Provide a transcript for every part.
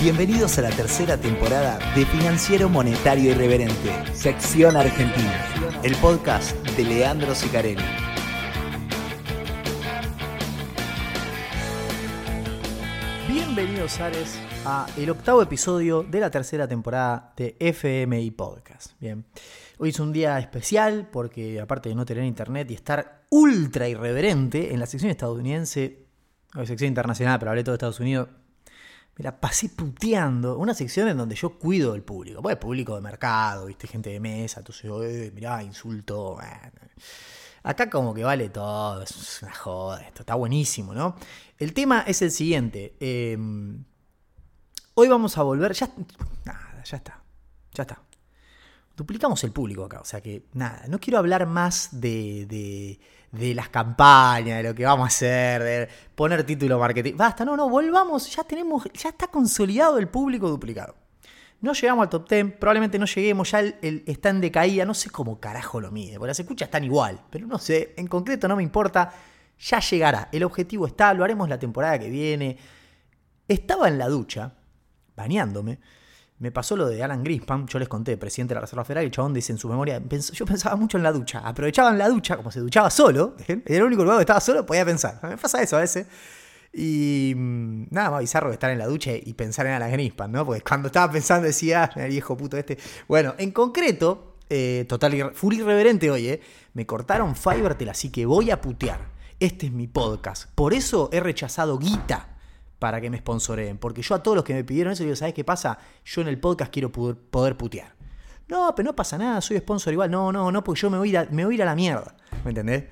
Bienvenidos a la tercera temporada de Financiero Monetario Irreverente, sección Argentina, el podcast de Leandro Sicarelli. Bienvenidos, Ares, a el octavo episodio de la tercera temporada de FMI Podcast. Bien, hoy es un día especial porque aparte de no tener internet y estar ultra irreverente en la sección estadounidense, o sección internacional, pero hablé todo de Estados Unidos, me la pasé puteando. Una sección en donde yo cuido el público. Pues público de mercado, viste, gente de mesa, entonces, mirá, insulto. Acá como que vale todo, es una joda, esto está buenísimo, ¿no? El tema es el siguiente. Em, hoy vamos a volver, ya, nada, ya está, ya está. Duplicamos el público acá, o sea que nada, no quiero hablar más de de las campañas, de lo que vamos a hacer, de poner título marketing. Basta, no, no, volvamos, ya tenemos, ya está consolidado el público duplicado. No llegamos al top 10, probablemente no lleguemos, ya el, está en decaída, no sé cómo carajo lo mide, porque las escuchas están igual, pero no sé, en concreto no me importa, ya llegará, el objetivo está, lo haremos la temporada que viene. Estaba en la ducha, bañándome, me pasó lo de Alan Greenspan, yo les conté, presidente de la Reserva Federal, el chabón dice en su memoria, yo pensaba mucho en la ducha, aprovechaba en la ducha, como se duchaba solo, era el único lugar que estaba solo, podía pensar. Me pasa eso a veces. Y mm, nada más bizarro que estar en la ducha y pensar en Alan Greenspan, ¿no? Porque cuando estaba pensando decía, ah, el viejo puto este. Bueno, en concreto, eh, total, full irreverente hoy, ¿eh? Me cortaron Fivertel, así que voy a putear. Este es mi podcast. Por eso he rechazado guita para que me sponsoreen. Porque yo a todos los que me pidieron eso, digo, ¿sabes qué pasa? Yo en el podcast quiero poder, putear. No, pero no pasa nada, soy sponsor igual. No, no, no, porque yo me voy, a, me voy a ir a la mierda. ¿Me entendés?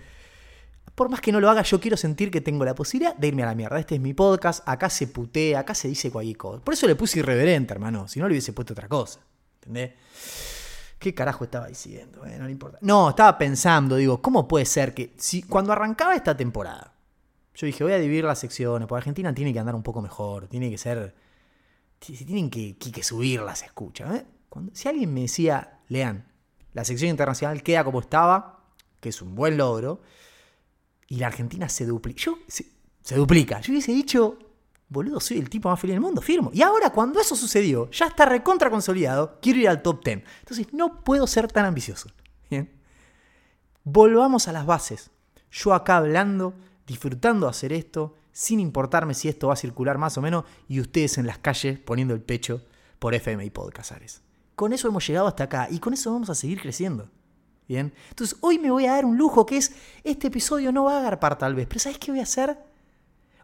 Por más que no lo haga, yo quiero sentir que tengo la posibilidad de irme a la mierda. Este es mi podcast, acá se putea, acá se dice cualquier cosa. Por eso le puse irreverente, hermano. Si no, le hubiese puesto otra cosa. ¿Entendés? ¿Qué carajo estaba diciendo? no le importa. No, estaba pensando, digo, ¿cómo puede ser que si cuando arrancaba esta temporada, yo dije, voy a dividir las secciones, porque Argentina tiene que andar un poco mejor, tiene que ser... Tienen que, que, subir las escuchas. ¿eh? si alguien me decía, lean, la sección internacional queda como estaba, que es un buen logro, y la Argentina se duplica. Yo, se, duplica. Yo hubiese dicho, boludo, soy el tipo más feliz del mundo, firmo. Y ahora, cuando eso sucedió, ya está recontra consolidado, quiero ir al top 10. Entonces, no puedo ser tan ambicioso. Bien. Volvamos a las bases. Yo acá hablando disfrutando hacer esto, sin importarme si esto va a circular más o menos, y ustedes en las calles poniendo el pecho por FM y Podcastares. Con eso hemos llegado hasta acá y con eso vamos a seguir creciendo. Bien, entonces hoy me voy a dar un lujo que es, este episodio no va a agarpar tal vez, pero ¿sabes qué voy a hacer?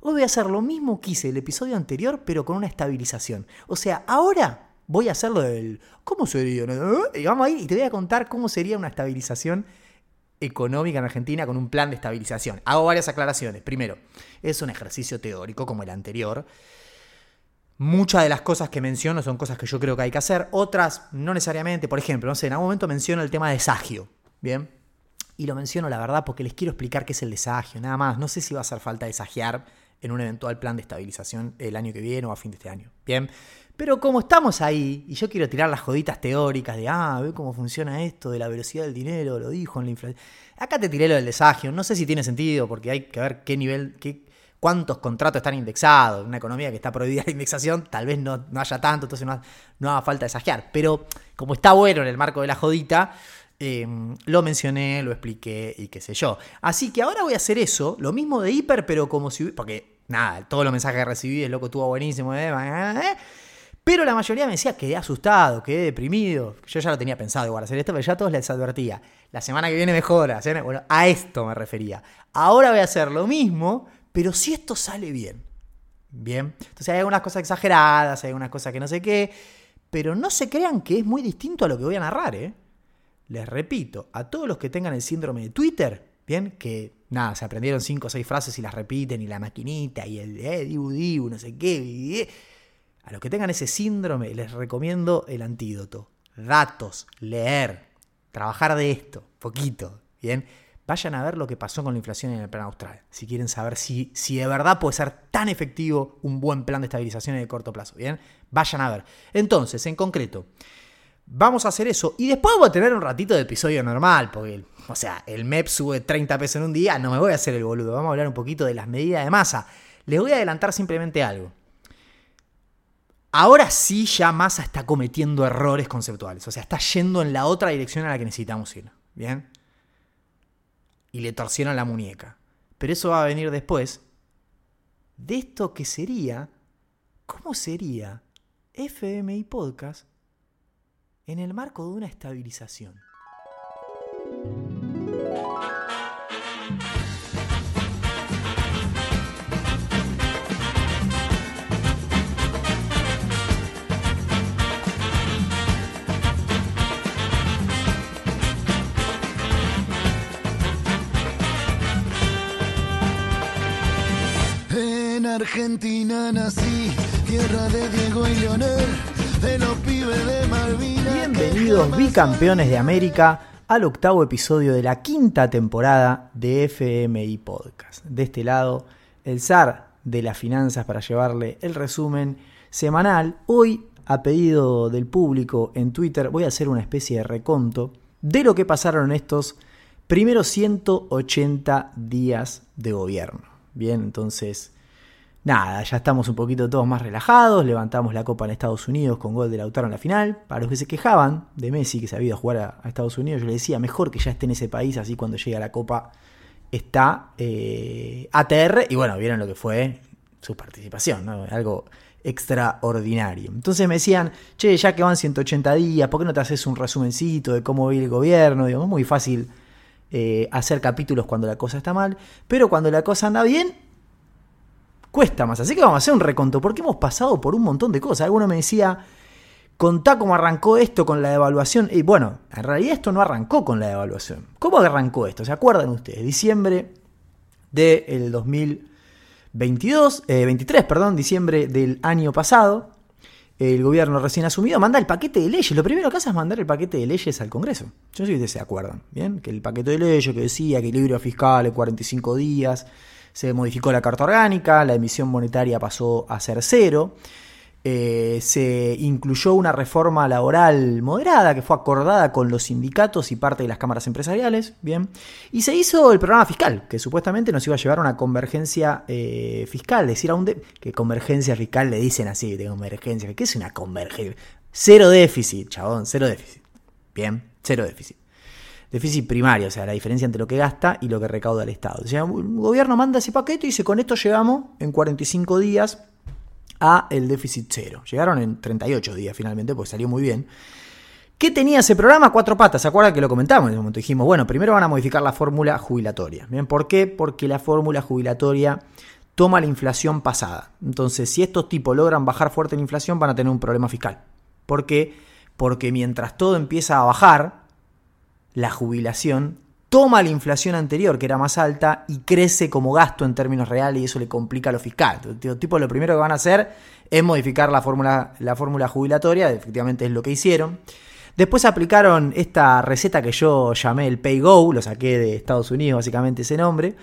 Hoy voy a hacer lo mismo que hice el episodio anterior, pero con una estabilización. O sea, ahora voy a hacerlo del... ¿Cómo sería? Y vamos a ir y te voy a contar cómo sería una estabilización económica en Argentina con un plan de estabilización. Hago varias aclaraciones. Primero, es un ejercicio teórico como el anterior. Muchas de las cosas que menciono son cosas que yo creo que hay que hacer, otras no necesariamente. Por ejemplo, no sé, en algún momento menciono el tema de desagio, ¿bien? Y lo menciono la verdad porque les quiero explicar qué es el desagio, nada más. No sé si va a hacer falta desagiar en un eventual plan de estabilización el año que viene o a fin de este año, ¿bien? Pero como estamos ahí, y yo quiero tirar las joditas teóricas de, ah, ve cómo funciona esto, de la velocidad del dinero, lo dijo en la inflación. Acá te tiré lo del desagio, no sé si tiene sentido, porque hay que ver qué nivel, qué, cuántos contratos están indexados. Una economía que está prohibida la indexación, tal vez no, haya tanto, entonces no, no haga falta desagiar. Pero como está bueno en el marco de la jodita, eh, lo mencioné, lo expliqué y qué sé yo. Así que ahora voy a hacer eso, lo mismo de hiper, pero como si. Porque, nada, todos los mensajes que recibí, el loco estuvo buenísimo. Eh, eh, pero la mayoría me decía, quedé asustado, quedé deprimido. Yo ya lo tenía pensado igual hacer esto, pero ya todos les advertía. La semana que viene mejora. Bueno, a esto me refería. Ahora voy a hacer lo mismo, pero si esto sale bien. Bien. Entonces hay algunas cosas exageradas, hay algunas cosas que no sé qué. Pero no se crean que es muy distinto a lo que voy a narrar, ¿eh? Les repito, a todos los que tengan el síndrome de Twitter, bien, que nada, se aprendieron cinco o seis frases y las repiten, y la maquinita, y el eh, dibu, dibu, no sé qué. A los que tengan ese síndrome les recomiendo el antídoto. Datos, leer, trabajar de esto, poquito, ¿bien? Vayan a ver lo que pasó con la inflación en el plan austral. Si quieren saber si, si de verdad puede ser tan efectivo un buen plan de estabilización en el corto plazo, ¿bien? Vayan a ver. Entonces, en concreto, vamos a hacer eso y después voy a tener un ratito de episodio normal, porque, o sea, el MEP sube 30 pesos en un día, no me voy a hacer el boludo. Vamos a hablar un poquito de las medidas de masa. Les voy a adelantar simplemente algo. Ahora sí ya Massa está cometiendo errores conceptuales, o sea, está yendo en la otra dirección a la que necesitamos ir, ¿bien? Y le torcieron la muñeca. Pero eso va a venir después de esto que sería, ¿cómo sería FMI Podcast en el marco de una estabilización? Argentina nací, tierra de Diego y Leonel, de los pibes de Malvinas. Bienvenidos bicampeones de América al octavo episodio de la quinta temporada de FMI Podcast. De este lado, el zar de las finanzas para llevarle el resumen semanal. Hoy, a pedido del público en Twitter, voy a hacer una especie de reconto de lo que pasaron estos primeros 180 días de gobierno. Bien, entonces, nada, ya estamos un poquito todos más relajados, levantamos la copa en Estados Unidos con gol de Lautaro en la final. Para los que se quejaban de Messi, que se había ido a jugar a, Estados Unidos, yo le decía, mejor que ya esté en ese país, así cuando llegue a la copa está eh, ATR, y bueno, vieron lo que fue su participación, ¿no? algo extraordinario. Entonces me decían, che, ya que van 180 días, ¿por qué no te haces un resumencito de cómo vive el gobierno? Digo, es muy fácil eh, hacer capítulos cuando la cosa está mal, pero cuando la cosa anda bien, cuesta más. Así que vamos a hacer un reconto, porque hemos pasado por un montón de cosas. Alguno me decía, contá cómo arrancó esto con la devaluación. Y bueno, en realidad esto no arrancó con la devaluación. ¿Cómo arrancó esto? ¿Se acuerdan ustedes? Diciembre del 2022, eh, 23, perdón, diciembre del año pasado, el gobierno recién asumido manda el paquete de leyes. Lo primero que hace es mandar el paquete de leyes al Congreso. Yo sé si ustedes se acuerdan, ¿bien? Que el paquete de leyes que decía equilibrio fiscal en 45 días, se modificó la carta orgánica, la emisión monetaria pasó a ser cero. Eh, se incluyó una reforma laboral moderada que fue acordada con los sindicatos y parte de las cámaras empresariales, bien, y se hizo el programa fiscal, que supuestamente nos iba a llevar a una convergencia eh, fiscal, decir a un de que convergencia fiscal le dicen así, de convergencia, ¿qué es una convergencia? Cero déficit, chabón, cero déficit, bien, cero déficit. Déficit primario, o sea, la diferencia entre lo que gasta y lo que recauda el Estado. O sea, un gobierno manda ese paquete y dice, con esto llegamos en 45 días a el déficit cero. Llegaron en 38 días finalmente, pues salió muy bien. ¿Qué tenía ese programa? Cuatro patas. ¿Se acuerdan que lo comentamos en ese momento? Dijimos, bueno, primero van a modificar la fórmula jubilatoria. ¿Bien? ¿Por qué? Porque la fórmula jubilatoria toma la inflación pasada. Entonces, si estos tipos logran bajar fuerte la inflación, van a tener un problema fiscal. ¿Por qué? Porque mientras todo empieza a bajar, la jubilación toma la inflación anterior, que era más alta, y crece como gasto en términos reales y eso le complica lo fiscal. Entonces, tipo, lo primero que van a hacer es modificar la fórmula, la fórmula jubilatoria, efectivamente es lo que hicieron. Después aplicaron esta receta que yo llamé el Pay Go, lo saqué de Estados Unidos básicamente ese nombre,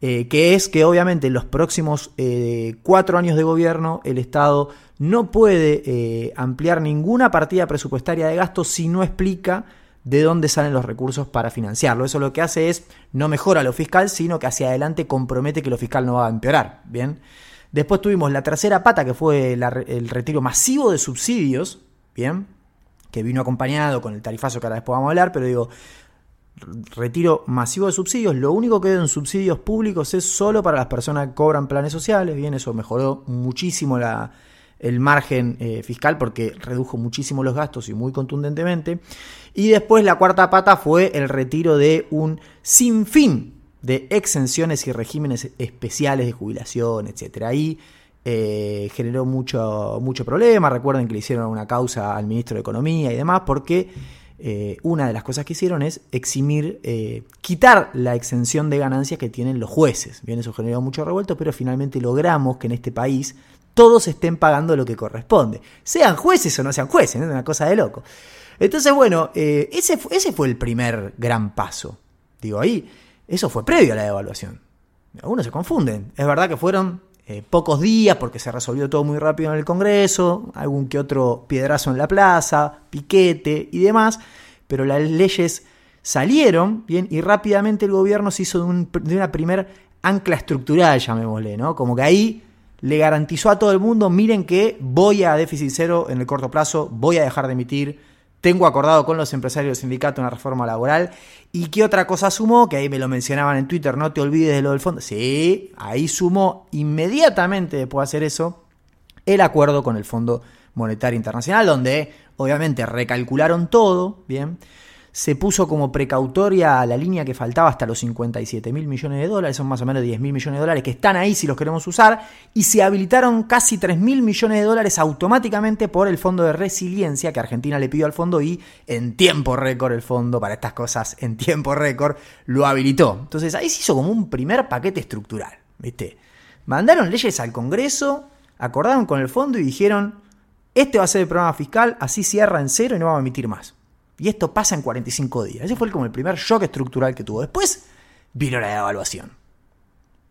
eh, que es que obviamente en los próximos eh, cuatro años de gobierno el Estado no puede eh, ampliar ninguna partida presupuestaria de gasto si no explica de dónde salen los recursos para financiarlo. Eso lo que hace es no mejora lo fiscal, sino que hacia adelante compromete que lo fiscal no va a empeorar. Bien. Después tuvimos la tercera pata, que fue el retiro masivo de subsidios, bien, que vino acompañado con el tarifazo que ahora después vamos a hablar, pero digo, retiro masivo de subsidios, lo único que en subsidios públicos es solo para las personas que cobran planes sociales, bien, eso mejoró muchísimo la, el margen eh, fiscal porque redujo muchísimo los gastos y muy contundentemente. Y después la cuarta pata fue el retiro de un sinfín de exenciones y regímenes especiales de jubilación, etc. Ahí eh, generó mucho, mucho problema. Recuerden que le hicieron una causa al ministro de Economía y demás porque eh, una de las cosas que hicieron es eximir, quitar la exención de ganancias que tienen los jueces. Bien, eso generó mucho revuelto, pero finalmente logramos que en este país todos estén pagando lo que corresponde. Sean jueces o no sean jueces, es una cosa de loco. Entonces, bueno, eh, ese, ese fue el primer gran paso. Digo, ahí, eso fue previo a la devaluación. Algunos se confunden. Es verdad que fueron eh, pocos días porque se resolvió todo muy rápido en el Congreso, algún que otro piedrazo en la plaza, piquete y demás, pero las leyes salieron, bien, y rápidamente el gobierno se hizo de, de una primer ancla estructural, llamémosle, ¿no? Como que ahí le garantizó a todo el mundo, miren que voy a déficit cero en el corto plazo, voy a dejar de emitir, tengo acordado con los empresarios del sindicato una reforma laboral. ¿Y qué otra cosa sumó? Que ahí me lo mencionaban en Twitter, no te olvides de lo del fondo. Sí, ahí sumó inmediatamente después de hacer eso el acuerdo con el Fondo Monetario Internacional, donde obviamente recalcularon todo, ¿bien? Se puso como precautoria la línea que faltaba hasta los 57 mil millones de dólares, son más o menos 10 mil millones de dólares que están ahí si los queremos usar, y se habilitaron casi 3 mil millones de dólares automáticamente por el Fondo de Resiliencia que Argentina le pidió al fondo y en tiempo récord el fondo para estas cosas, en tiempo récord, lo habilitó. Entonces ahí se hizo como un primer paquete estructural, ¿viste? Mandaron leyes al Congreso, acordaron con el fondo y dijeron, este va a ser el programa fiscal, así cierra en cero y no vamos a emitir más. Y esto pasa en 45 días. Ese fue como el primer shock estructural que tuvo. Después vino la evaluación.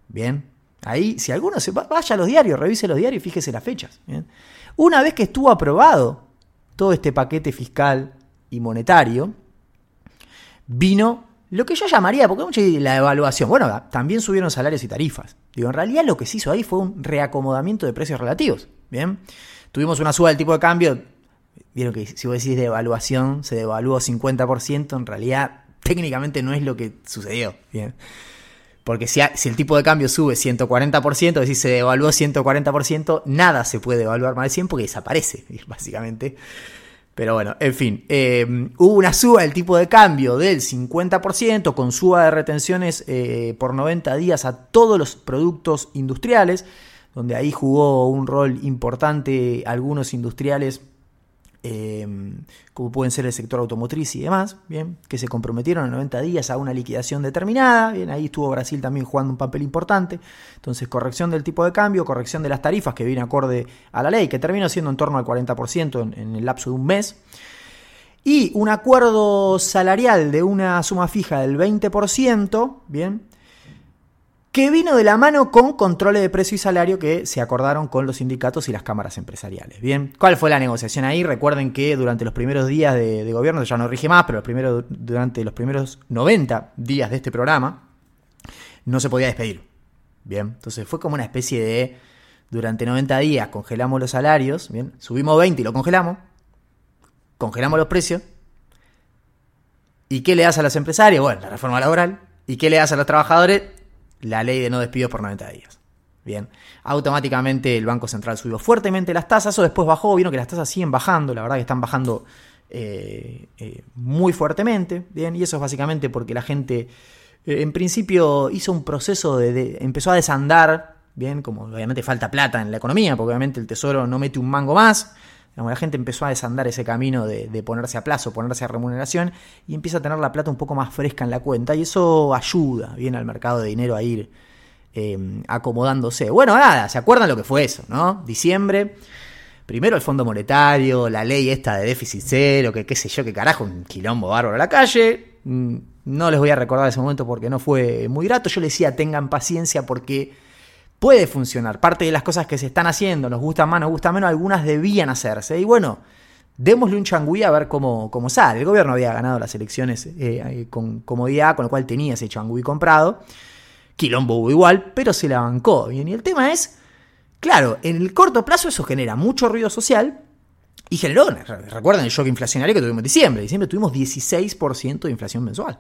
Bien. Ahí, si alguno se vaya a los diarios, revise los diarios y fíjese las fechas. Una vez que estuvo aprobado todo este paquete fiscal y monetario, vino lo que yo llamaría, porque mucha la evaluación. Bueno, también subieron salarios y tarifas. Digo, en realidad lo que se hizo ahí fue un reacomodamiento de precios relativos. Bien. Tuvimos una suba del tipo de cambio Vieron que si vos decís de evaluación, se devaluó 50%, en realidad técnicamente no es lo que sucedió. Bien. Porque si, el tipo de cambio sube 140%, decís se devaluó 140%, nada se puede evaluar más de 100 porque desaparece, básicamente. Pero bueno, en fin, eh, hubo una suba del tipo de cambio del 50% con suba de retenciones eh, por 90 días a todos los productos industriales, donde ahí jugó un rol importante algunos industriales Em, como pueden ser el sector automotriz y demás, bien, que se comprometieron en 90 días a una liquidación determinada, bien, ahí estuvo Brasil también jugando un papel importante, entonces corrección del tipo de cambio, corrección de las tarifas que viene acorde a la ley, que terminó siendo en torno al 40% en, en el lapso de un mes, y un acuerdo salarial de una suma fija del 20%, bien, que vino de la mano con controles de precio y salario que se acordaron con los sindicatos y las cámaras empresariales. Bien, ¿cuál fue la negociación ahí? Recuerden que durante los primeros días de, gobierno, ya no rige más, pero durante los primeros 90 días de este programa, no se podía despedir. Bien, entonces fue como una especie de, durante 90 días congelamos los salarios, bien, subimos 20 y lo congelamos, congelamos los precios, ¿y qué le das a los empresarios? Bueno, la reforma laboral, ¿y qué le das a los trabajadores? La ley de no despidos por 90 días. Bien, automáticamente el Banco Central subió fuertemente las tasas, o después bajó, vieron que las tasas siguen bajando, la verdad que están bajando eh, eh, muy fuertemente, bien, y eso es básicamente porque la gente eh, en principio hizo un proceso de, empezó a desandar, bien, como obviamente falta plata en la economía, porque obviamente el Tesoro no mete un mango más, la gente empezó a desandar ese camino de, ponerse a plazo, ponerse a remuneración y empieza a tener la plata un poco más fresca en la cuenta y eso ayuda bien al mercado de dinero a ir eh, acomodándose. Bueno, nada, ¿se acuerdan lo que fue eso? ¿no? Diciembre, primero el Fondo Monetario, la ley esta de déficit cero, que qué sé yo, qué carajo, un quilombo bárbaro a la calle. Mm, no les voy a recordar ese momento porque no fue muy grato. Yo les decía, tengan paciencia porque puede funcionar. Parte de las cosas que se están haciendo, nos gusta más, nos gusta menos, algunas debían hacerse. Y bueno, démosle un changüí a ver cómo, cómo sale. El gobierno había ganado las elecciones eh, eh, con comodidad, con lo cual tenía ese changüí comprado. Quilombo hubo igual, pero se la bancó. Bien, y el tema es, claro, en el corto plazo eso genera mucho ruido social. Y generó, recuerden el shock inflacionario que tuvimos en diciembre. En diciembre tuvimos 16% de inflación mensual.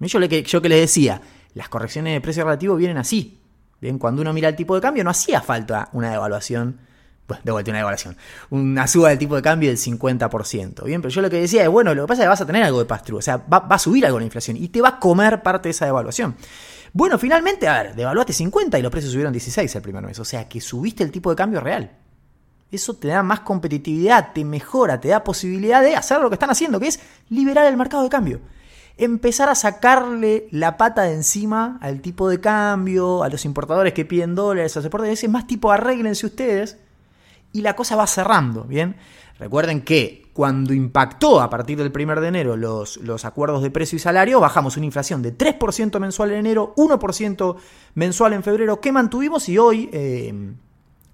Yo, yo que les decía, las correcciones de precio relativo vienen así. Bien, cuando uno mira el tipo de cambio, no hacía falta una devaluación. Bueno, de vuelta una devaluación. Una suba del tipo de cambio del 50%. Bien, pero yo lo que decía es, bueno, lo que pasa es que vas a tener algo de pastru. O sea, va, a subir algo la inflación y te va a comer parte de esa devaluación. Bueno, finalmente, a ver, devaluaste 50 y los precios subieron 16 el primer mes. O sea, que subiste el tipo de cambio real. Eso te da más competitividad, te mejora, te da posibilidad de hacer lo que están haciendo, que es liberar el mercado de cambio empezar a sacarle la pata de encima al tipo de cambio, a los importadores que piden dólares, a los es más tipo arréglense ustedes y la cosa va cerrando, ¿bien? Recuerden que cuando impactó a partir del 1 de enero los, los acuerdos de precio y salario, bajamos una inflación de 3% mensual en enero, 1% mensual en febrero, que mantuvimos y hoy eh,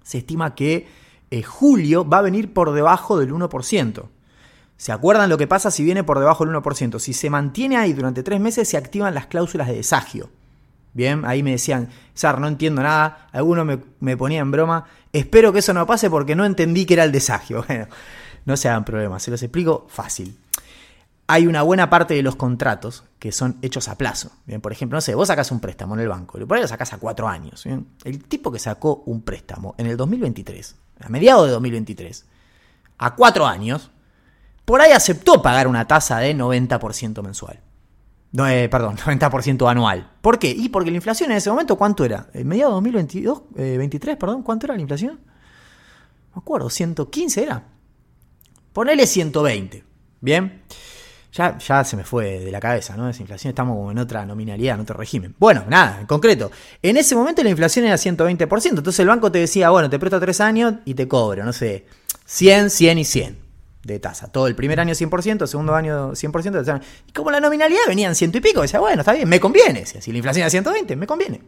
se estima que eh, julio va a venir por debajo del 1%. ¿Se acuerdan lo que pasa si viene por debajo del 1%? Si se mantiene ahí durante tres meses, se activan las cláusulas de desagio. Bien, ahí me decían, Sar, no entiendo nada. Algunos me, me en broma. Espero que eso no pase porque no entendí que era el desagio. Bueno, no se hagan problemas, se los explico fácil. Hay una buena parte de los contratos que son hechos a plazo. Bien, por ejemplo, no sé, vos sacás un préstamo en el banco, por ahí lo sacás a cuatro años. El tipo que sacó un préstamo en el 2023, a mediados de 2023, a cuatro años, por ahí aceptó pagar una tasa de 90% mensual. No, eh, perdón, 90% anual. ¿Por qué? Y porque la inflación en ese momento, ¿cuánto era? En mediados de 2022, 23, perdón, ¿cuánto era la inflación? No me acuerdo, 115 era. Ponele 120. Bien. Ya, ya se me fue de la cabeza, ¿no? Esa inflación estamos como en otra nominalidad, en otro régimen. Bueno, nada, en concreto. En ese momento la inflación era 120%. Entonces el banco te decía, bueno, te presto tres años y te cobro, no sé, 100, 100 y 100 de tasa. Todo el primer año 100%, el segundo año 100%. Y como la nominalidad venían ciento y pico, decía, bueno, está bien, me conviene. Si la inflación era 120, me conviene.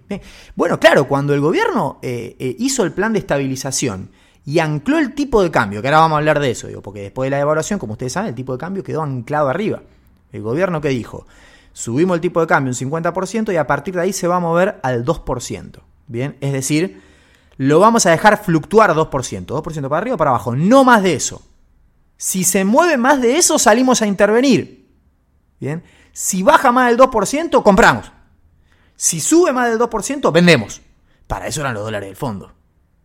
Bueno, claro, cuando el gobierno eh, eh, hizo el plan de estabilización y ancló el tipo de cambio, que ahora vamos a hablar de eso, digo, porque después de la devaluación, como ustedes saben, el tipo de cambio quedó anclado arriba. El gobierno que dijo, subimos el tipo de cambio un 50% y a partir de ahí se va a mover al 2%. Bien, es decir, lo vamos a dejar fluctuar 2%, 2% para arriba o para abajo, no más de eso. Si se mueve más de eso, salimos a intervenir. Bien, si baja más del 2%, compramos. Si sube más del 2%, vendemos. Para eso eran los dólares del fondo.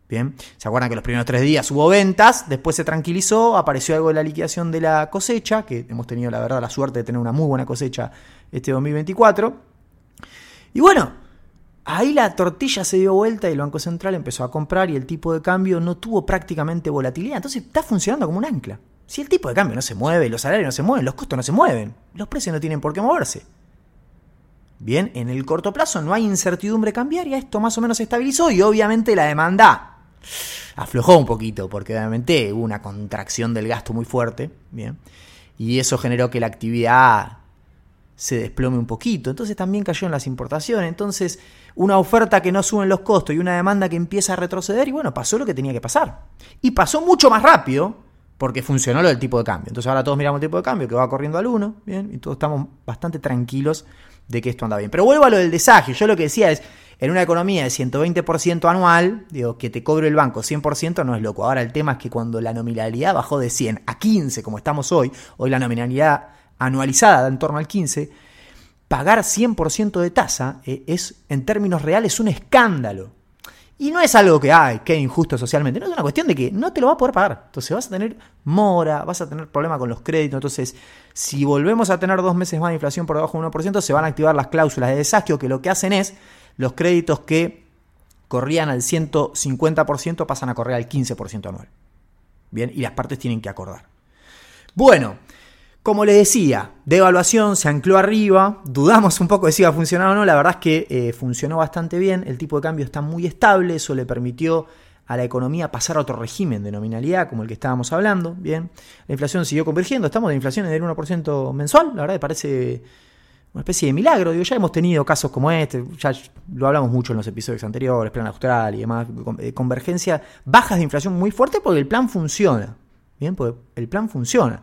Bien, ¿se acuerdan que los primeros tres días hubo ventas? Después se tranquilizó, apareció algo de la liquidación de la cosecha, que hemos tenido la verdad la suerte de tener una muy buena cosecha este 2024. Y bueno, ahí la tortilla se dio vuelta y el Banco Central empezó a comprar y el tipo de cambio no tuvo prácticamente volatilidad. Entonces está funcionando como un ancla. Si el tipo de cambio no se mueve, los salarios no se mueven, los costos no se mueven, los precios no tienen por qué moverse. Bien, en el corto plazo no hay incertidumbre cambiaria, esto más o menos se estabilizó y obviamente la demanda aflojó un poquito, porque obviamente hubo una contracción del gasto muy fuerte, ¿bien? Y eso generó que la actividad se desplome un poquito. Entonces también cayó en las importaciones. Entonces, una oferta que no suben los costos y una demanda que empieza a retroceder, y bueno, pasó lo que tenía que pasar. Y pasó mucho más rápido, porque funcionó lo del tipo de cambio. Entonces ahora todos miramos el tipo de cambio que va corriendo al 1, ¿bien? Y todos estamos bastante tranquilos de que esto anda bien. Pero vuelvo a lo del desagio. Yo lo que decía es, en una economía de 120% anual, digo, que te cobre el banco 100% no es loco. Ahora el tema es que cuando la nominalidad bajó de 100 a 15, como estamos hoy, hoy la nominalidad anualizada da en torno al 15, pagar 100% de tasa eh, es, en términos reales, un escándalo. Y no es algo que, ay, qué injusto socialmente. No es una cuestión de que no te lo va a poder pagar. Entonces vas a tener mora, vas a tener problema con los créditos. Entonces, si volvemos a tener dos meses más de inflación por debajo del 1%, se van a activar las cláusulas de desastre que lo que hacen es los créditos que corrían al 150% pasan a correr al 15% anual. Bien, y las partes tienen que acordar. Bueno, como le decía, devaluación se ancló arriba, dudamos un poco de si iba a funcionar o no, la verdad es que eh, funcionó bastante bien, el tipo de cambio está muy estable, eso le permitió a la economía pasar a otro régimen de nominalidad como el que estábamos hablando, bien, la inflación siguió convergiendo, estamos de inflación del 1% mensual, la verdad me parece una especie de milagro. Ya hemos tenido casos como este, ya lo hablamos mucho en los episodios anteriores, plan austral y demás, eh, convergencia, bajas de inflación muy fuerte porque el plan funciona. Bien, porque el plan funciona.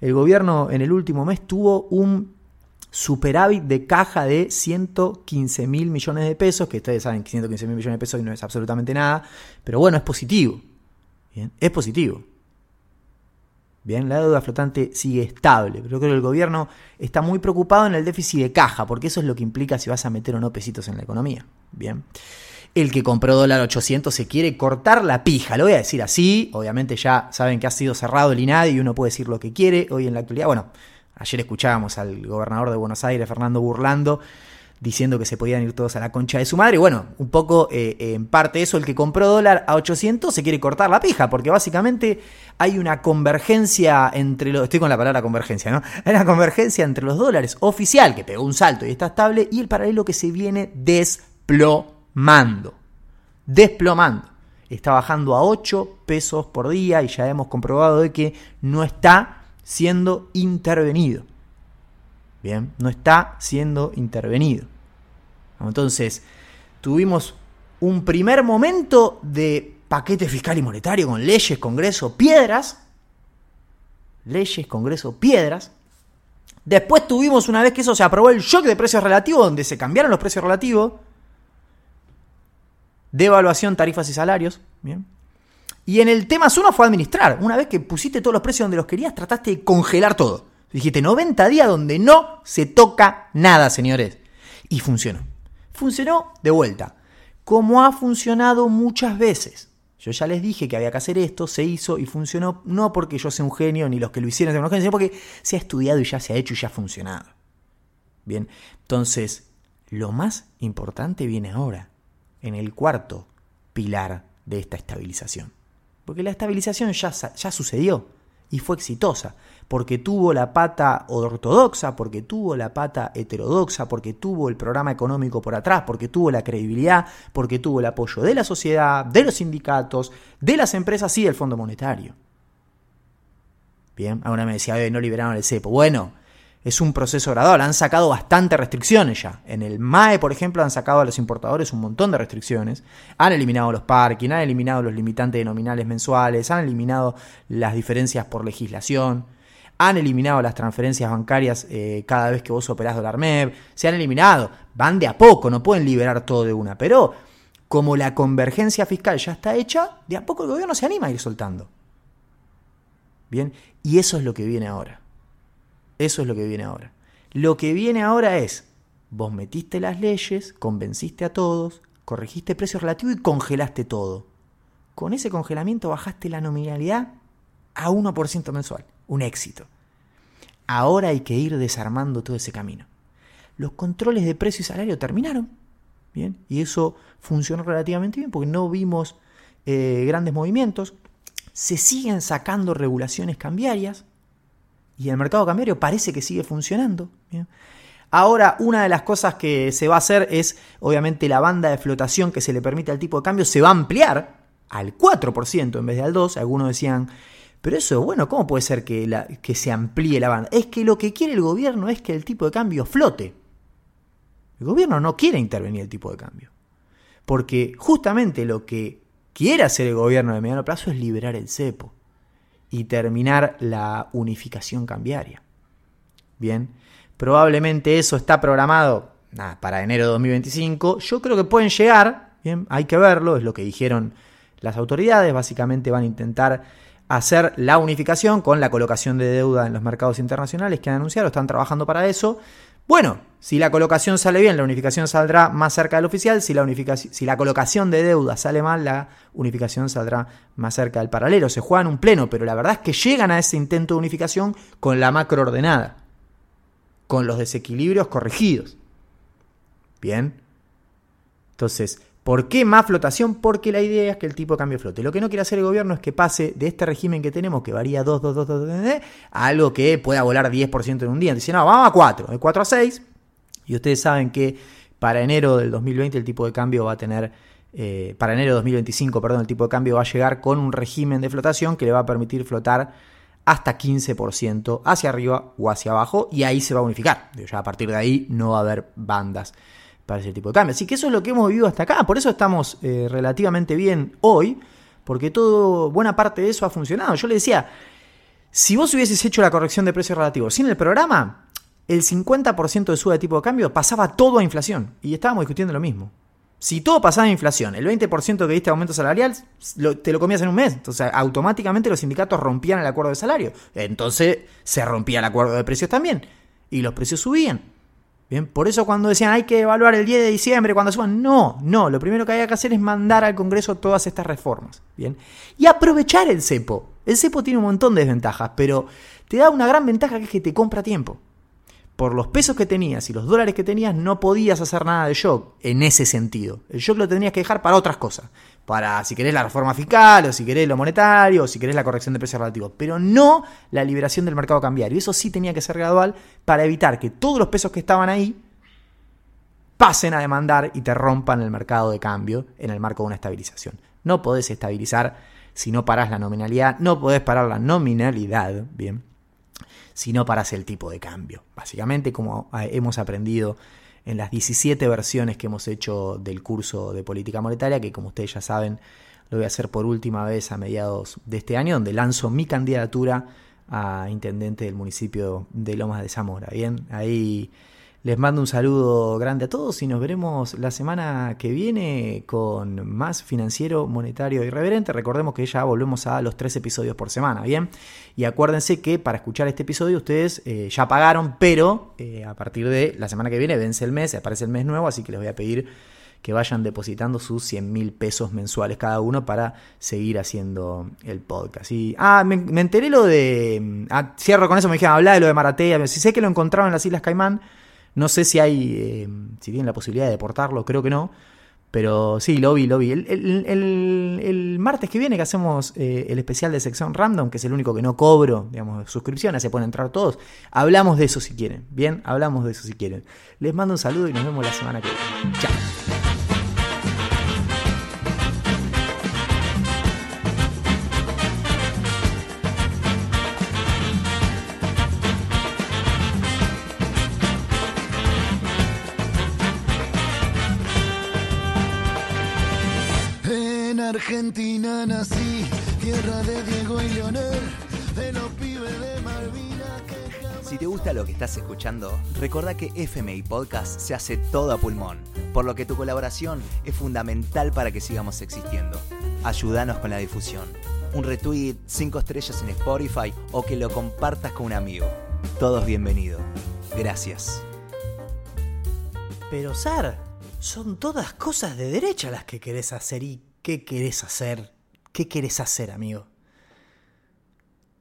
El gobierno en el último mes tuvo un superávit de caja de 115 mil millones de pesos, que ustedes saben que 115 mil millones de pesos no es absolutamente nada, pero bueno, es positivo. Bien, es positivo. Bien, la deuda flotante sigue estable, pero creo que el gobierno está muy preocupado en el déficit de caja, porque eso es lo que implica si vas a meter o no pesitos en la economía. Bien. El que compró dólar 800 se quiere cortar la pija, lo voy a decir así. Obviamente ya saben que ha sido cerrado el INADI y uno puede decir lo que quiere. Hoy en la actualidad, bueno, ayer escuchábamos al gobernador de Buenos Aires, Fernando Burlando, diciendo que se podían ir todos a la concha de su madre. Bueno, un poco eh, en parte eso, el que compró dólar a 800 se quiere cortar la pija, porque básicamente hay una convergencia entre los... Estoy con la palabra convergencia, ¿no? Hay una convergencia entre los dólares oficial, que pegó un salto y está estable, y el paralelo que se viene desplomando. Desplomando. Está bajando a 8 pesos por día y ya hemos comprobado de que no está siendo intervenido. Bien, no está siendo intervenido. Entonces, tuvimos un primer momento de paquete fiscal y monetario con leyes, Congreso, piedras. Leyes, Congreso, piedras. Después tuvimos, una vez que eso se aprobó, el shock de precios relativos, donde se cambiaron los precios relativos. Devaluación, tarifas y salarios. Bien. Y en el tema uno fue administrar. Una vez que pusiste todos los precios donde los querías, trataste de congelar todo. Dijiste 90 días donde no se toca nada, señores. Y funcionó. Funcionó de vuelta. Como ha funcionado muchas veces. Yo ya les dije que había que hacer esto, se hizo y funcionó, no porque yo sea un genio ni los que lo hicieron sean un genio, sino porque se ha estudiado y ya se ha hecho y ya ha funcionado. Bien, entonces, lo más importante viene ahora, en el cuarto pilar de esta estabilización. Porque la estabilización ya, ya sucedió y fue exitosa, porque tuvo la pata ortodoxa, porque tuvo la pata heterodoxa, porque tuvo el programa económico por atrás, porque tuvo la credibilidad, porque tuvo el apoyo de la sociedad, de los sindicatos, de las empresas y del Fondo Monetario. Bien, ahora me decía, no liberaron el cepo. Bueno, es un proceso gradual. Han sacado bastantes restricciones ya. En el MAE, por ejemplo, han sacado a los importadores un montón de restricciones. Han eliminado los parking, han eliminado los limitantes de nominales mensuales, han eliminado las diferencias por legislación, han eliminado las transferencias bancarias eh, cada vez que vos operás dólar MEP. Se han eliminado. Van de a poco, no pueden liberar todo de una. Pero como la convergencia fiscal ya está hecha, de a poco el gobierno se anima a ir soltando. Bien, y eso es lo que viene ahora. Eso es lo que viene ahora. Lo que viene ahora es, vos metiste las leyes, convenciste a todos, corregiste precio relativo y congelaste todo. Con ese congelamiento bajaste la nominalidad a 1% mensual. Un éxito. Ahora hay que ir desarmando todo ese camino. Los controles de precio y salario terminaron. Bien, y eso funcionó relativamente bien porque no vimos eh, grandes movimientos. Se siguen sacando regulaciones cambiarias y el mercado cambiario parece que sigue funcionando. Ahora, una de las cosas que se va a hacer es, obviamente, la banda de flotación que se le permite al tipo de cambio se va a ampliar al 4% en vez de al 2%. Algunos decían, pero eso, bueno, ¿cómo puede ser que se amplíe la banda? Es que lo que quiere el gobierno es que el tipo de cambio flote. El gobierno no quiere intervenir el tipo de cambio. Porque justamente lo que quiere hacer el gobierno de mediano plazo es liberar el cepo y terminar la unificación cambiaria. Bien, probablemente eso está programado para enero de 2025. Yo creo que pueden llegar, bien, hay que verlo, es lo que dijeron las autoridades. Básicamente van a intentar hacer la unificación con la colocación de deuda en los mercados internacionales que han anunciado, están trabajando para eso. Bueno, si la colocación sale bien, la unificación saldrá más cerca del oficial. Si la, si la colocación de deuda sale mal, la unificación saldrá más cerca del paralelo. Se juegan un pleno, pero la verdad es que llegan a ese intento de unificación con la macro ordenada, con los desequilibrios corregidos. Bien. Entonces, ¿Por qué más flotación? Porque la idea es que el tipo de cambio flote. Lo que no quiere hacer el gobierno es que pase de este régimen que tenemos, que varía 2, 2, 2, 2, 2 a algo que pueda volar 10% en un día. Dice, no, vamos a 4, de 4 a 6. Y ustedes saben que para enero del 2020 el tipo de cambio va a tener, eh, para enero de 2025, perdón, el tipo de cambio va a llegar con un régimen de flotación que le va a permitir flotar hasta 15% hacia arriba o hacia abajo y ahí se va a unificar. Ya a partir de ahí no va a haber bandas para ese tipo de cambio. Así que eso es lo que hemos vivido hasta acá. Por eso estamos eh, relativamente bien hoy, porque todo, buena parte de eso ha funcionado. Yo le decía, si vos hubieses hecho la corrección de precios relativos sin el programa, el 50% de suba de tipo de cambio pasaba todo a inflación. Y estábamos discutiendo lo mismo. Si todo pasaba a inflación, el 20% que diste aumento salarial, te lo comías en un mes. Entonces, automáticamente los sindicatos rompían el acuerdo de salario. Entonces, se rompía el acuerdo de precios también. Y los precios subían. Bien, por eso cuando decían hay que evaluar el 10 de diciembre cuando suban, no, no, lo primero que hay que hacer es mandar al Congreso todas estas reformas, bien, y aprovechar el cepo. El cepo tiene un montón de desventajas, pero te da una gran ventaja que es que te compra tiempo. Por los pesos que tenías y los dólares que tenías no podías hacer nada de shock en ese sentido. El shock lo tenías que dejar para otras cosas para si querés la reforma fiscal, o si querés lo monetario, o si querés la corrección de precios relativos, pero no la liberación del mercado cambiario. Eso sí tenía que ser gradual para evitar que todos los pesos que estaban ahí pasen a demandar y te rompan el mercado de cambio en el marco de una estabilización. No podés estabilizar si no parás la nominalidad, no podés parar la nominalidad, bien, si no parás el tipo de cambio. Básicamente, como hemos aprendido en las 17 versiones que hemos hecho del curso de política monetaria, que como ustedes ya saben, lo voy a hacer por última vez a mediados de este año, donde lanzo mi candidatura a intendente del municipio de Lomas de Zamora. Bien, ahí Les mando un saludo grande a todos y nos veremos la semana que viene con más financiero, monetario irreverente. Recordemos que ya volvemos a los tres episodios por semana, ¿bien? Y acuérdense que para escuchar este episodio ustedes eh, ya pagaron, pero eh, a partir de la semana que viene vence el mes, aparece el mes nuevo, así que les voy a pedir que vayan depositando sus 100 mil pesos mensuales cada uno para seguir haciendo el podcast. Y, ah, me, enteré lo de... Ah, cierro con eso, me dijeron, hablar de lo de Maratea. Si sé que lo encontraron en las Islas Caimán, no sé si hay, eh, si tienen la posibilidad de deportarlo, creo que no. Pero sí, lo vi, lo vi. El, martes que viene que hacemos eh, el especial de sección random, que es el único que no cobro, digamos, suscripciones, se pueden entrar todos. Hablamos de eso si quieren. Bien, hablamos de eso si quieren. Les mando un saludo y nos vemos la semana que viene. Chao. Argentina nací, tierra de Diego y Leonel, de los pibes de. Si te gusta lo que estás escuchando, recuerda que FMI Podcast se hace todo a pulmón, por lo que tu colaboración es fundamental para que sigamos existiendo. Ayúdanos con la difusión. Un retweet, cinco estrellas en Spotify o que lo compartas con un amigo. Todos bienvenidos. Gracias. Pero Sar, son todas cosas de derecha las que querés hacer y ¿Qué querés hacer? ¿Qué querés hacer, amigo?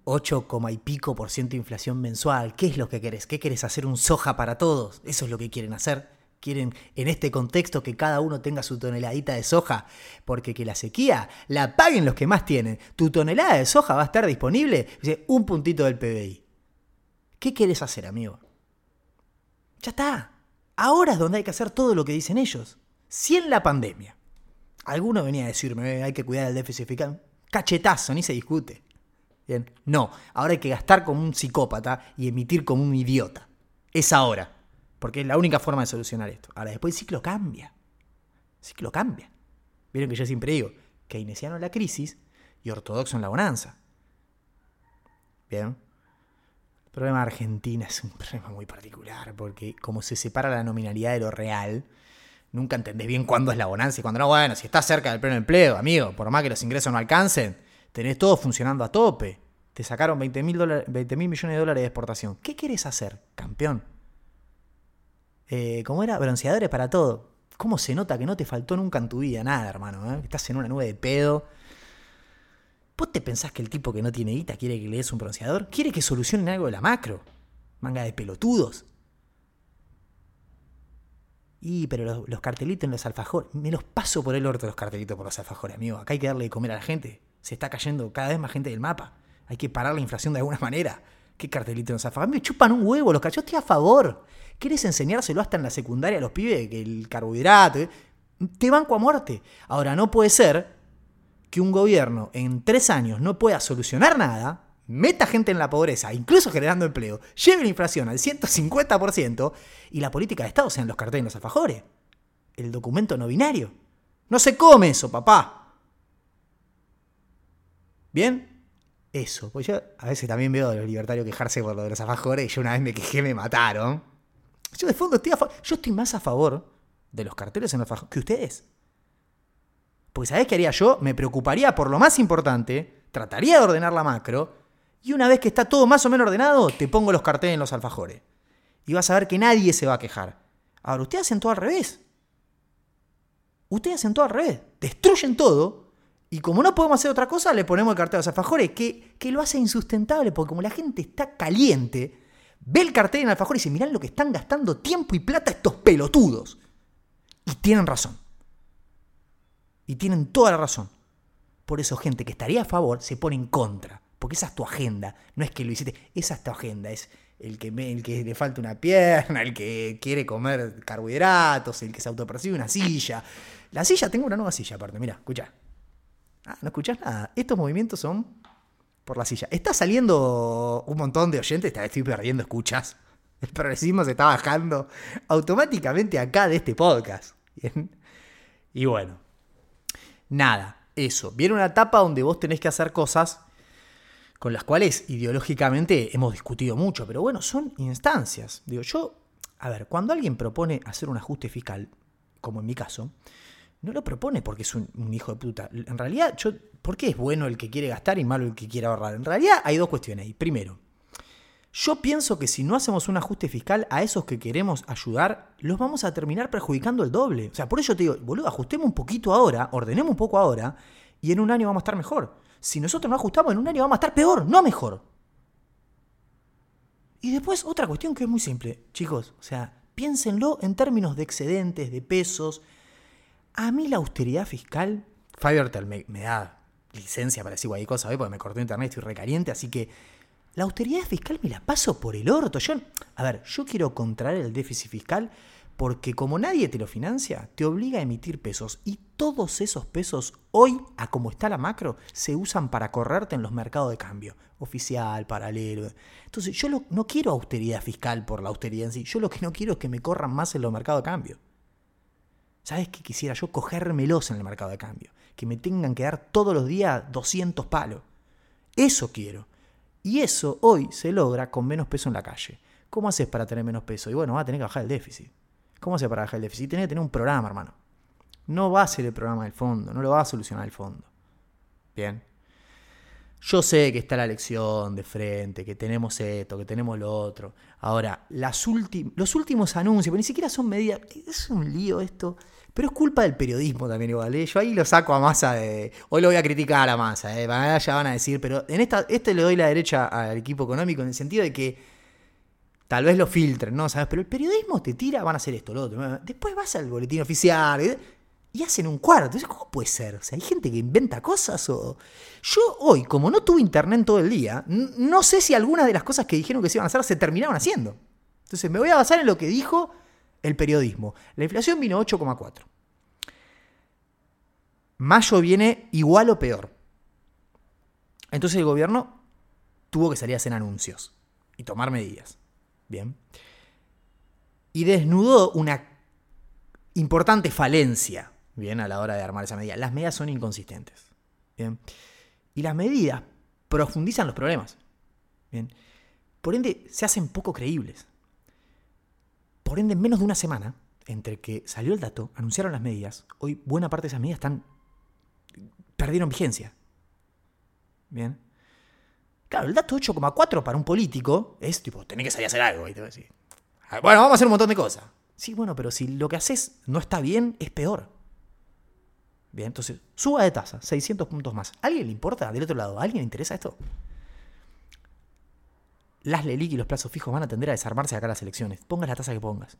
8, y pico por ciento de inflación mensual. ¿Qué es lo que querés? ¿Qué querés hacer un soja para todos? Eso es lo que quieren hacer. Quieren en este contexto que cada uno tenga su toneladita de soja, porque que la sequía la paguen los que más tienen. Tu tonelada de soja va a estar disponible, un puntito del PBI. ¿Qué querés hacer, amigo? Ya está. Ahora es donde hay que hacer todo lo que dicen ellos. Si en la pandemia Alguno venía a decirme, hay que cuidar el déficit fiscal. Cachetazo, ni se discute. Bien, no, ahora hay que gastar como un psicópata y emitir como un idiota. Es ahora, porque es la única forma de solucionar esto. Ahora, después el ciclo cambia. El ciclo cambia. Vieron que yo siempre digo, keynesiano en la crisis y ortodoxo en la bonanza. Bien. El problema de Argentina es un problema muy particular, porque como se separa la nominalidad de lo real, nunca entendés bien cuándo es la bonanza y cuándo no. Bueno, si estás cerca del pleno empleo, amigo, por más que los ingresos no alcancen, tenés todo funcionando a tope. Te sacaron 20 mil millones de dólares de exportación. ¿Qué quieres hacer, campeón? Eh, ¿Cómo era? Bronceadores para todo. ¿Cómo se nota que no te faltó nunca en tu vida nada, hermano? Eh? Estás en una nube de pedo. ¿Vos te pensás que el tipo que no tiene guita quiere que le des un bronceador? Quiere que solucionen algo de la macro. Manga de pelotudos. Y, pero los, cartelitos en los alfajores, me los paso por el orto los cartelitos por los alfajores, amigo. Acá hay que darle de comer a la gente. Se está cayendo cada vez más gente del mapa. Hay que parar la inflación de alguna manera. ¿Qué cartelito en los alfajores? Me chupan un huevo los cachos. Estoy a favor. ¿Quieres enseñárselo hasta en la secundaria a los pibes? Que el carbohidrato. Eh? Te banco a muerte. Ahora, no puede ser que un gobierno en tres años no pueda solucionar nada meta gente en la pobreza, incluso generando empleo, lleve la inflación al 150% y la política de Estado sean los carteles los alfajores. El documento no binario. No se come eso, papá. ¿Bien? Eso. Pues yo a veces también veo a los libertarios quejarse por lo de los alfajores y yo una vez me quejé, me mataron. Yo de fondo estoy a Yo estoy más a favor de los carteles en los alfajores que ustedes. Porque ¿sabés qué haría yo? Me preocuparía por lo más importante, trataría de ordenar la macro y una vez que está todo más o menos ordenado, te pongo los carteles en los alfajores. Y vas a ver que nadie se va a quejar. Ahora, ustedes hacen todo al revés. Ustedes hacen todo al revés. Destruyen todo. Y como no podemos hacer otra cosa, le ponemos el cartel a los alfajores, que, que lo hace insustentable, porque como la gente está caliente, ve el cartel en el alfajor y dice, mirá lo que están gastando tiempo y plata estos pelotudos. Y tienen razón. Y tienen toda la razón. Por eso gente que estaría a favor se pone en contra. Porque esa es tu agenda. No es que lo hiciste, esa es tu agenda. Es el que, el que le falta una pierna, el que quiere comer carbohidratos, el que se autopercibe una silla. La silla, tengo una nueva silla aparte, mira, escucha. Ah, no escuchas nada. Estos movimientos son por la silla. Está saliendo un montón de oyentes, estoy perdiendo escuchas. El progresismo se está bajando automáticamente acá de este podcast. Y bueno, nada, eso. Viene una etapa donde vos tenés que hacer cosas con las cuales ideológicamente hemos discutido mucho, pero bueno, son instancias. Digo, yo A ver, cuando alguien propone hacer un ajuste fiscal, como en mi caso, no lo propone porque es un, hijo de puta. En realidad, yo, ¿por qué es bueno el que quiere gastar y malo el que quiere ahorrar? En realidad hay dos cuestiones ahí. Primero, yo pienso que si no hacemos un ajuste fiscal a esos que queremos ayudar, los vamos a terminar perjudicando el doble. O sea, por eso te digo, boludo, ajustemos un poquito ahora, ordenemos un poco ahora, y en un año vamos a estar mejor. Si nosotros no ajustamos, en un año vamos a estar peor, no mejor. Y después otra cuestión que es muy simple, chicos, o sea, piénsenlo en términos de excedentes, de pesos. A mí la austeridad fiscal, Fivertel me, da licencia para decir cualquier cosa hoy porque me cortó internet, estoy recaliente, así que la austeridad fiscal me la paso por el orto. Yo, a ver, yo quiero contraer el déficit fiscal porque como nadie te lo financia, te obliga a emitir pesos y todos esos pesos hoy, a como está la macro, se usan para correrte en los mercados de cambio, oficial, paralelo. Entonces yo no quiero austeridad fiscal por la austeridad en sí, yo lo que no quiero es que me corran más en los mercados de cambio. ¿Sabes qué quisiera yo? Cogérmelos en el mercado de cambio. Que me tengan que dar todos los días 200 palos. Eso quiero. Y eso hoy se logra con menos peso en la calle. ¿Cómo haces para tener menos peso? Y bueno, va a tener que bajar el déficit. ¿Cómo haces para el déficit? Tienes que tener un programa, hermano. No va a ser el programa del fondo, no lo va a solucionar el fondo. Bien. Yo sé que está la elección de frente, que tenemos esto, que tenemos lo otro. Ahora, las los últimos anuncios, pero ni siquiera son medidas. Es un lío esto. Pero es culpa del periodismo también igual. ¿eh? Yo ahí lo saco a masa de... Hoy lo voy a criticar a masa, ¿eh? ya van a decir, pero en esta, este le doy la derecha al equipo económico en el sentido de que tal vez lo filtren, ¿no? ¿Sabes? Pero el periodismo te tira, van a hacer esto, lo otro. Después vas al boletín oficial y hacen un cuarto. Entonces, ¿cómo puede ser? O hay gente que inventa cosas. Yo hoy, como no tuve internet todo el día, no sé si algunas de las cosas que dijeron que se iban a hacer se terminaron haciendo. Entonces, me voy a basar en lo que dijo el periodismo. La inflación vino 8,4. Mayo viene igual o peor. Entonces el gobierno tuvo que salir a hacer anuncios y tomar medidas. Bien. Y desnudó una importante falencia, bien, a la hora de armar esa medida. Las medidas son inconsistentes. Bien. Y las medidas profundizan los problemas. Bien. Por ende, se hacen poco creíbles. Por ende, en menos de una semana, entre que salió el dato, anunciaron las medidas, hoy buena parte de esas medidas están perdieron vigencia. Bien. Claro, el dato 8,4 para un político es tipo, tenés que salir a hacer algo. Ah, bueno, vamos a hacer un montón de cosas. Sí, bueno, pero si lo que haces no está bien, es peor. Bien, entonces, suba de tasa, 600 puntos más. ¿A alguien le importa del otro lado? ¿A alguien le interesa esto? las LELIC y los plazos fijos van a tender a desarmarse acá las elecciones. Pongas la tasa que pongas.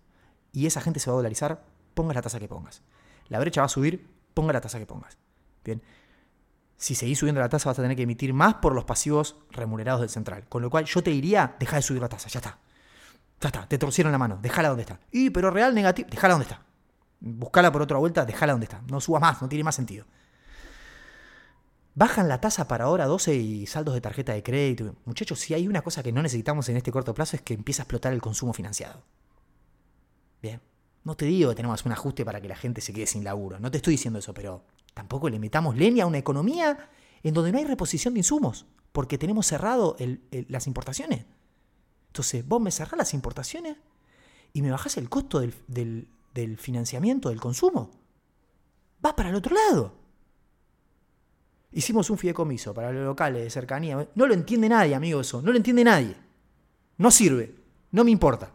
Y esa gente se va a dolarizar, pongas la tasa que pongas. La brecha va a subir, ponga la tasa que pongas. Bien. Si seguís subiendo la tasa vas a tener que emitir más por los pasivos remunerados del central. Con lo cual yo te diría, deja de subir la tasa, ya está. Ya está, te torcieron la mano, déjala donde está. Y pero real negativo, déjala donde está. Buscala por otra vuelta, déjala donde está. No subas más, no tiene más sentido. Bajan la tasa para ahora 12 y saldos de tarjeta de crédito. Muchachos, si hay una cosa que no necesitamos en este corto plazo es que empiece a explotar el consumo financiado. Bien. No te digo que tenemos un ajuste para que la gente se quede sin laburo. No te estoy diciendo eso, pero tampoco le metamos leña a una economía en donde no hay reposición de insumos, porque tenemos cerrado las importaciones. Entonces, vos me cerrás las importaciones y me bajás el costo del, del financiamiento del consumo. Vas para el otro lado. Hicimos un fideicomiso para los locales de cercanía. No lo entiende nadie, amigo, eso. No lo entiende nadie. No sirve. No me importa.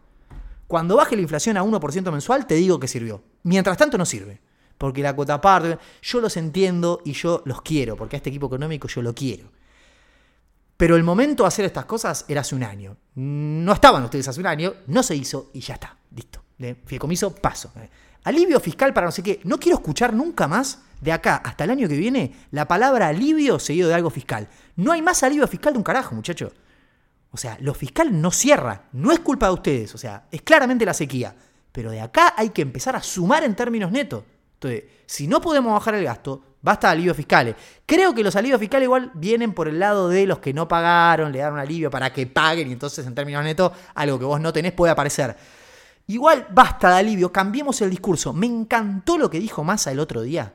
Cuando baje la inflación a 1% mensual, te digo que sirvió. Mientras tanto, no sirve. Porque la cuota parte, yo los entiendo y yo los quiero, porque a este equipo económico yo lo quiero. Pero el momento de hacer estas cosas era hace un año. No estaban ustedes hace un año, no se hizo y ya está. Listo. Fideicomiso, paso. Alivio fiscal para no sé qué. No quiero escuchar nunca más de acá hasta el año que viene la palabra alivio seguido de algo fiscal. No hay más alivio fiscal de un carajo, muchacho. O sea, lo fiscal no cierra, no es culpa de ustedes, o sea, es claramente la sequía. Pero de acá hay que empezar a sumar en términos netos. Entonces, si no podemos bajar el gasto, basta de alivios fiscales. Creo que los alivios fiscales igual vienen por el lado de los que no pagaron, le dan un alivio para que paguen y entonces en términos netos algo que vos no tenés puede aparecer. Igual basta de alivio, cambiemos el discurso. Me encantó lo que dijo Massa el otro día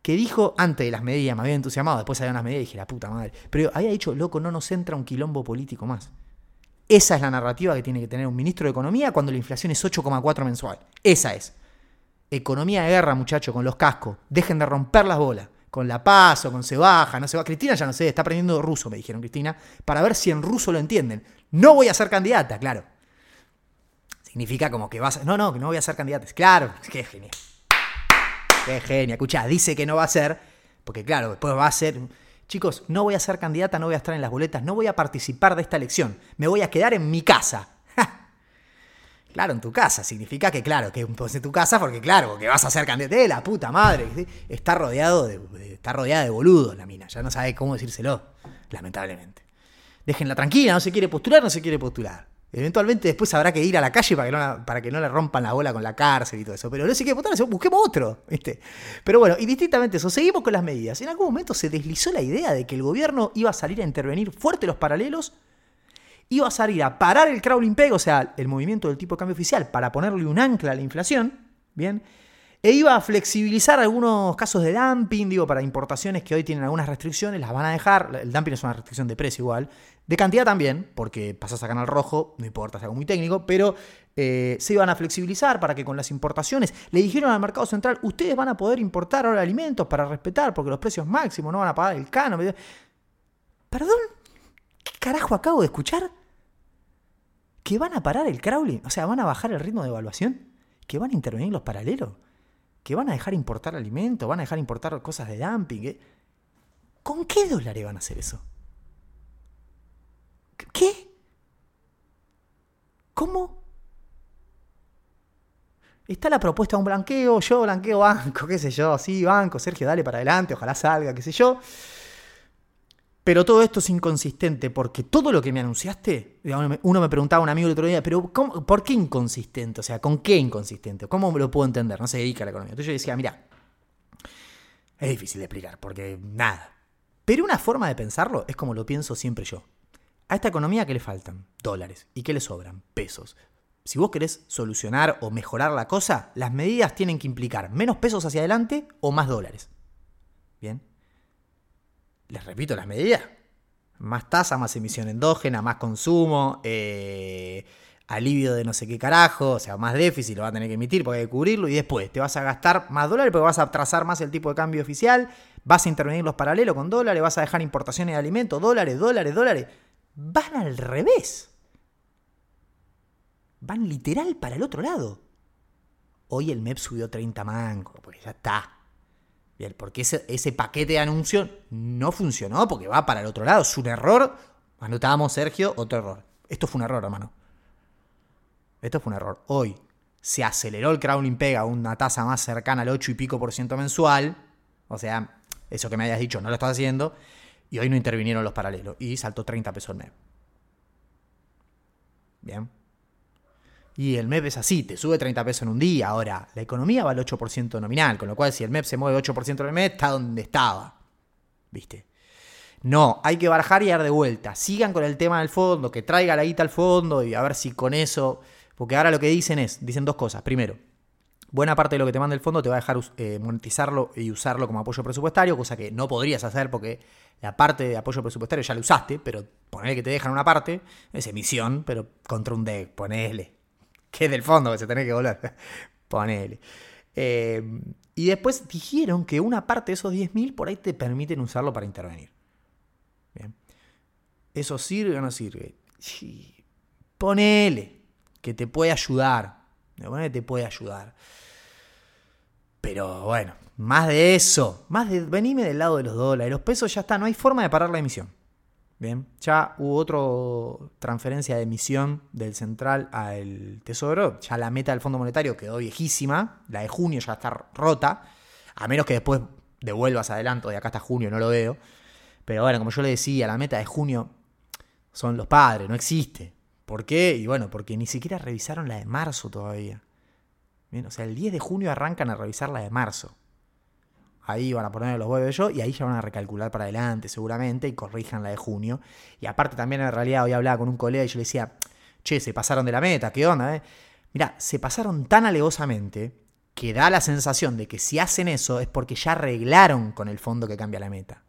que dijo antes de las medidas, me había entusiasmado, después había unas medidas y dije, la puta madre. Pero había dicho, loco, no nos entra un quilombo político más. Esa es la narrativa que tiene que tener un ministro de Economía cuando la inflación es 8,4 mensual. Esa es. Economía de guerra, muchachos, con los cascos. Dejen de romper las bolas. Con la paso, con se baja, no se va. Cristina ya no sé, está aprendiendo ruso, me dijeron Cristina, para ver si en ruso lo entienden. No voy a ser candidata, claro. Significa como que vas a... No, no, que no voy a ser candidata. Claro, qué genial. Qué genial. Escucha, dice que no va a ser, porque claro, después va a ser... Chicos, no voy a ser candidata, no voy a estar en las boletas, no voy a participar de esta elección. Me voy a quedar en mi casa. Claro, en tu casa. Significa que, claro, que en tu casa, porque claro, porque vas a ser candidata. ¡Eh, la puta madre! Está rodeado de, está rodeada de boludos la mina. Ya no sabe cómo decírselo, lamentablemente. Déjenla tranquila, no se quiere postular, no se quiere postular. Eventualmente después habrá que ir a la calle para que no, para que no le rompan la bola con la cárcel y todo eso. Pero no se quiere postular, busquemos otro. ¿viste? Pero bueno, y distintamente eso, seguimos con las medidas. En algún momento se deslizó la idea de que el gobierno iba a salir a intervenir fuerte los paralelos iba a salir a parar el crawling peg, o sea, el movimiento del tipo de cambio oficial, para ponerle un ancla a la inflación, ¿bien? E iba a flexibilizar algunos casos de dumping, digo, para importaciones que hoy tienen algunas restricciones, las van a dejar. El dumping es una restricción de precio igual. De cantidad también, porque pasas a canal rojo, no importa, es algo muy técnico, pero eh, se iban a flexibilizar para que con las importaciones le dijeron al mercado central, ustedes van a poder importar ahora alimentos para respetar, porque los precios máximos no van a pagar el cano. ¿Perdón? ¿Qué carajo acabo de escuchar? ¿Que van a parar el crawling? O sea, ¿van a bajar el ritmo de evaluación? ¿Que van a intervenir los paralelos? ¿Que van a dejar importar alimentos? ¿Van a dejar importar cosas de dumping? ¿Con qué dólares van a hacer eso? ¿Qué? ¿Cómo? Está la propuesta de un blanqueo, yo blanqueo banco, qué sé yo, sí, banco, Sergio, dale para adelante, ojalá salga, qué sé yo. Pero todo esto es inconsistente porque todo lo que me anunciaste, uno me preguntaba un amigo el otro día, pero ¿por qué inconsistente? O sea, ¿con qué inconsistente? ¿Cómo lo puedo entender? No se dedica a la economía. Entonces yo decía, mira, es difícil de explicar porque nada. Pero una forma de pensarlo es como lo pienso siempre yo. A esta economía, ¿qué le faltan? Dólares. ¿Y qué le sobran? Pesos. Si vos querés solucionar o mejorar la cosa, las medidas tienen que implicar menos pesos hacia adelante o más dólares. ¿Bien? Les repito las medidas. Más tasa, más emisión endógena, más consumo, eh, alivio de no sé qué carajo, o sea, más déficit lo va a tener que emitir porque hay que cubrirlo y después te vas a gastar más dólares porque vas a trazar más el tipo de cambio oficial, vas a intervenir los paralelos con dólares, vas a dejar importaciones de alimentos, dólares, dólares, dólares. Van al revés. Van literal para el otro lado. Hoy el MEP subió 30 mangos, porque ya está porque ese, ese paquete de anuncio no funcionó porque va para el otro lado. Es un error. Anotábamos, Sergio, otro error. Esto fue un error, hermano. Esto fue un error. Hoy se aceleró el crowning pega a una tasa más cercana al 8 y pico por ciento mensual. O sea, eso que me hayas dicho no lo estás haciendo. Y hoy no intervinieron los paralelos. Y saltó 30 pesos el mes. Bien. Y el MEP es así, te sube 30 pesos en un día. Ahora, la economía va al 8% nominal, con lo cual si el MEP se mueve 8% en el mes, está donde estaba. ¿Viste? No, hay que barajar y dar de vuelta. Sigan con el tema del fondo, que traiga la guita al fondo y a ver si con eso. Porque ahora lo que dicen es: dicen dos cosas. Primero, buena parte de lo que te manda el fondo te va a dejar eh, monetizarlo y usarlo como apoyo presupuestario, cosa que no podrías hacer porque la parte de apoyo presupuestario ya la usaste, pero ponele que te dejan una parte, es emisión, pero contra un DEC, ponele que es del fondo que se tiene que volver. Ponele. Eh, y después dijeron que una parte de esos 10.000 por ahí te permiten usarlo para intervenir. Bien. ¿Eso sirve o no sirve? Ponele que te puede ayudar. Ponele que te puede ayudar. Pero bueno, más de eso. Más de. Venime del lado de los dólares. Los pesos ya está. No hay forma de parar la emisión. Bien, ya hubo otra transferencia de emisión del central al tesoro. Ya la meta del Fondo Monetario quedó viejísima. La de junio ya está rota. A menos que después devuelvas adelanto. De acá hasta junio no lo veo. Pero bueno, como yo le decía, la meta de junio son los padres, no existe. ¿Por qué? Y bueno, porque ni siquiera revisaron la de marzo todavía. O sea, el 10 de junio arrancan a revisar la de marzo. Ahí van a poner los huevos yo y ahí ya van a recalcular para adelante seguramente y corrijan la de junio. Y aparte también en realidad hoy hablaba con un colega y yo le decía, che, se pasaron de la meta, ¿qué onda? Eh? Mira, se pasaron tan alevosamente que da la sensación de que si hacen eso es porque ya arreglaron con el fondo que cambia la meta.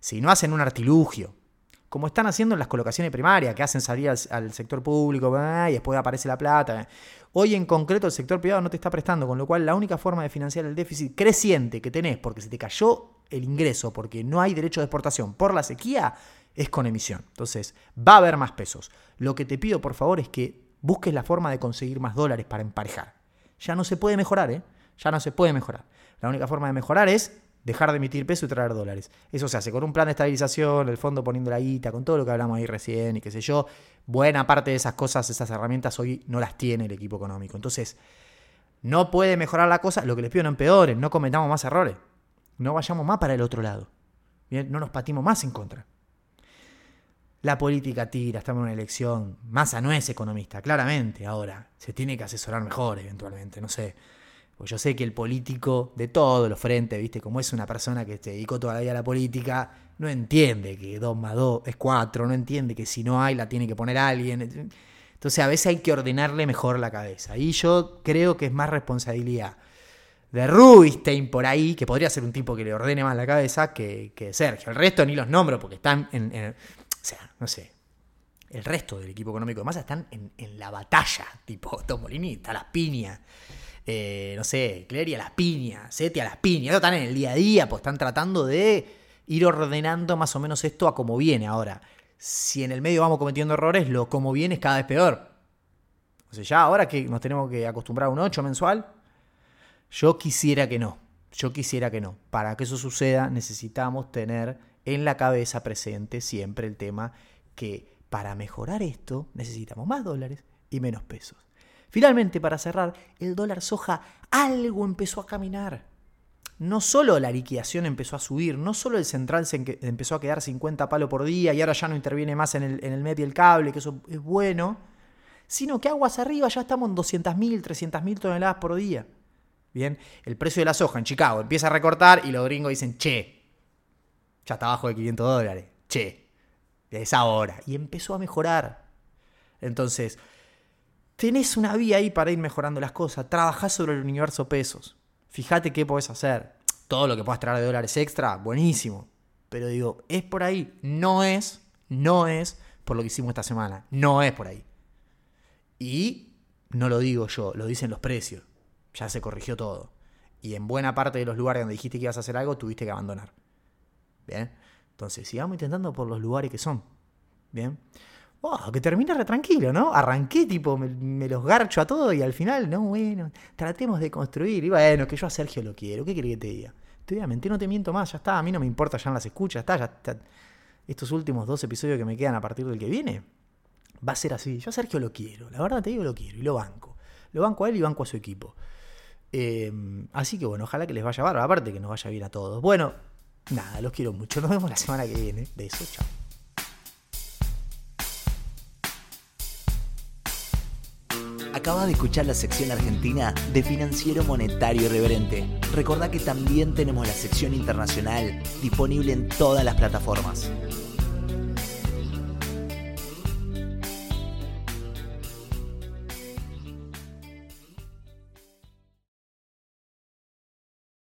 Si no hacen un artilugio como están haciendo en las colocaciones primarias, que hacen salir al, sector público y después aparece la plata. Hoy en concreto el sector privado no te está prestando, con lo cual la única forma de financiar el déficit creciente que tenés, porque se te cayó el ingreso, porque no hay derecho de exportación por la sequía, es con emisión. Entonces, va a haber más pesos. Lo que te pido, por favor, es que busques la forma de conseguir más dólares para emparejar. Ya no se puede mejorar, ¿eh? Ya no se puede mejorar. La única forma de mejorar es dejar de emitir peso y traer dólares. Eso se hace con un plan de estabilización, el fondo poniendo la guita, con todo lo que hablamos ahí recién y qué sé yo. Buena parte de esas cosas, esas herramientas hoy no las tiene el equipo económico. Entonces, no puede mejorar la cosa. Lo que les pido no empeoren, no cometamos más errores. No vayamos más para el otro lado. Bien, no nos patimos más en contra. La política tira, estamos en una elección. Massa no es economista, claramente. Ahora, se tiene que asesorar mejor, eventualmente, no sé. Pues yo sé que el político de todos los frentes, ¿viste? Como es una persona que se dedicó toda la vida a la política, no entiende que 2 más 2 es 4, no entiende que si no hay la tiene que poner alguien. Entonces a veces hay que ordenarle mejor la cabeza. Y yo creo que es más responsabilidad de Rubinstein por ahí, que podría ser un tipo que le ordene más la cabeza, que, que Sergio. El resto ni los nombro porque están en, o sea, no sé. El resto del equipo económico de masa están en, la batalla, tipo Tomolini, está las piñas. Eh, no sé, Clery a las piñas, Seti a las piñas. están en el día a día, pues están tratando de ir ordenando más o menos esto a como viene. Ahora, si en el medio vamos cometiendo errores, lo como viene es cada vez peor. O sea, ya ahora que nos tenemos que acostumbrar a un 8 mensual, yo quisiera que no. Yo quisiera que no. Para que eso suceda necesitamos tener en la cabeza presente siempre el tema que para mejorar esto necesitamos más dólares y menos pesos. Finalmente, para cerrar, el dólar soja algo empezó a caminar. No solo la liquidación empezó a subir, no solo el central empezó a quedar 50 palos por día y ahora ya no interviene más en el, en el y el cable, que eso es bueno, sino que aguas arriba ya estamos en 200.000, 300.000 toneladas por día. Bien, el precio de la soja en Chicago empieza a recortar y los gringos dicen, che, ya está abajo de 500 dólares. Che, es ahora. Y empezó a mejorar. Entonces, tenés una vía ahí para ir mejorando las cosas. Trabajás sobre el universo pesos. Fíjate qué podés hacer. Todo lo que puedas traer de dólares extra, buenísimo. Pero digo, es por ahí. No es, no es por lo que hicimos esta semana. No es por ahí. Y no lo digo yo, lo dicen los precios. Ya se corrigió todo. Y en buena parte de los lugares donde dijiste que ibas a hacer algo, tuviste que abandonar. Bien. Entonces, sigamos intentando por los lugares que son. Bien. Oh, que termina re tranquilo, ¿no? Arranqué, tipo, me, los garcho a todo y al final, no, bueno, tratemos de construir. Y bueno, que yo a Sergio lo quiero. ¿Qué querés que te diga? Te voy a mentir, no te miento más, ya está. A mí no me importa, ya en las escuchas, está, ya está. Estos últimos dos episodios que me quedan a partir del que viene, va a ser así. Yo a Sergio lo quiero, la verdad te digo lo quiero y lo banco. Lo banco a él y banco a su equipo. Eh, así que bueno, ojalá que les vaya bárbaro. Aparte que nos vaya bien a todos. Bueno, Nada, los quiero mucho. Nos vemos la semana que viene. Besos, chao. Acaba de escuchar la sección argentina de Financiero Monetario Irreverente. Recordá que también tenemos la sección internacional disponible en todas las plataformas.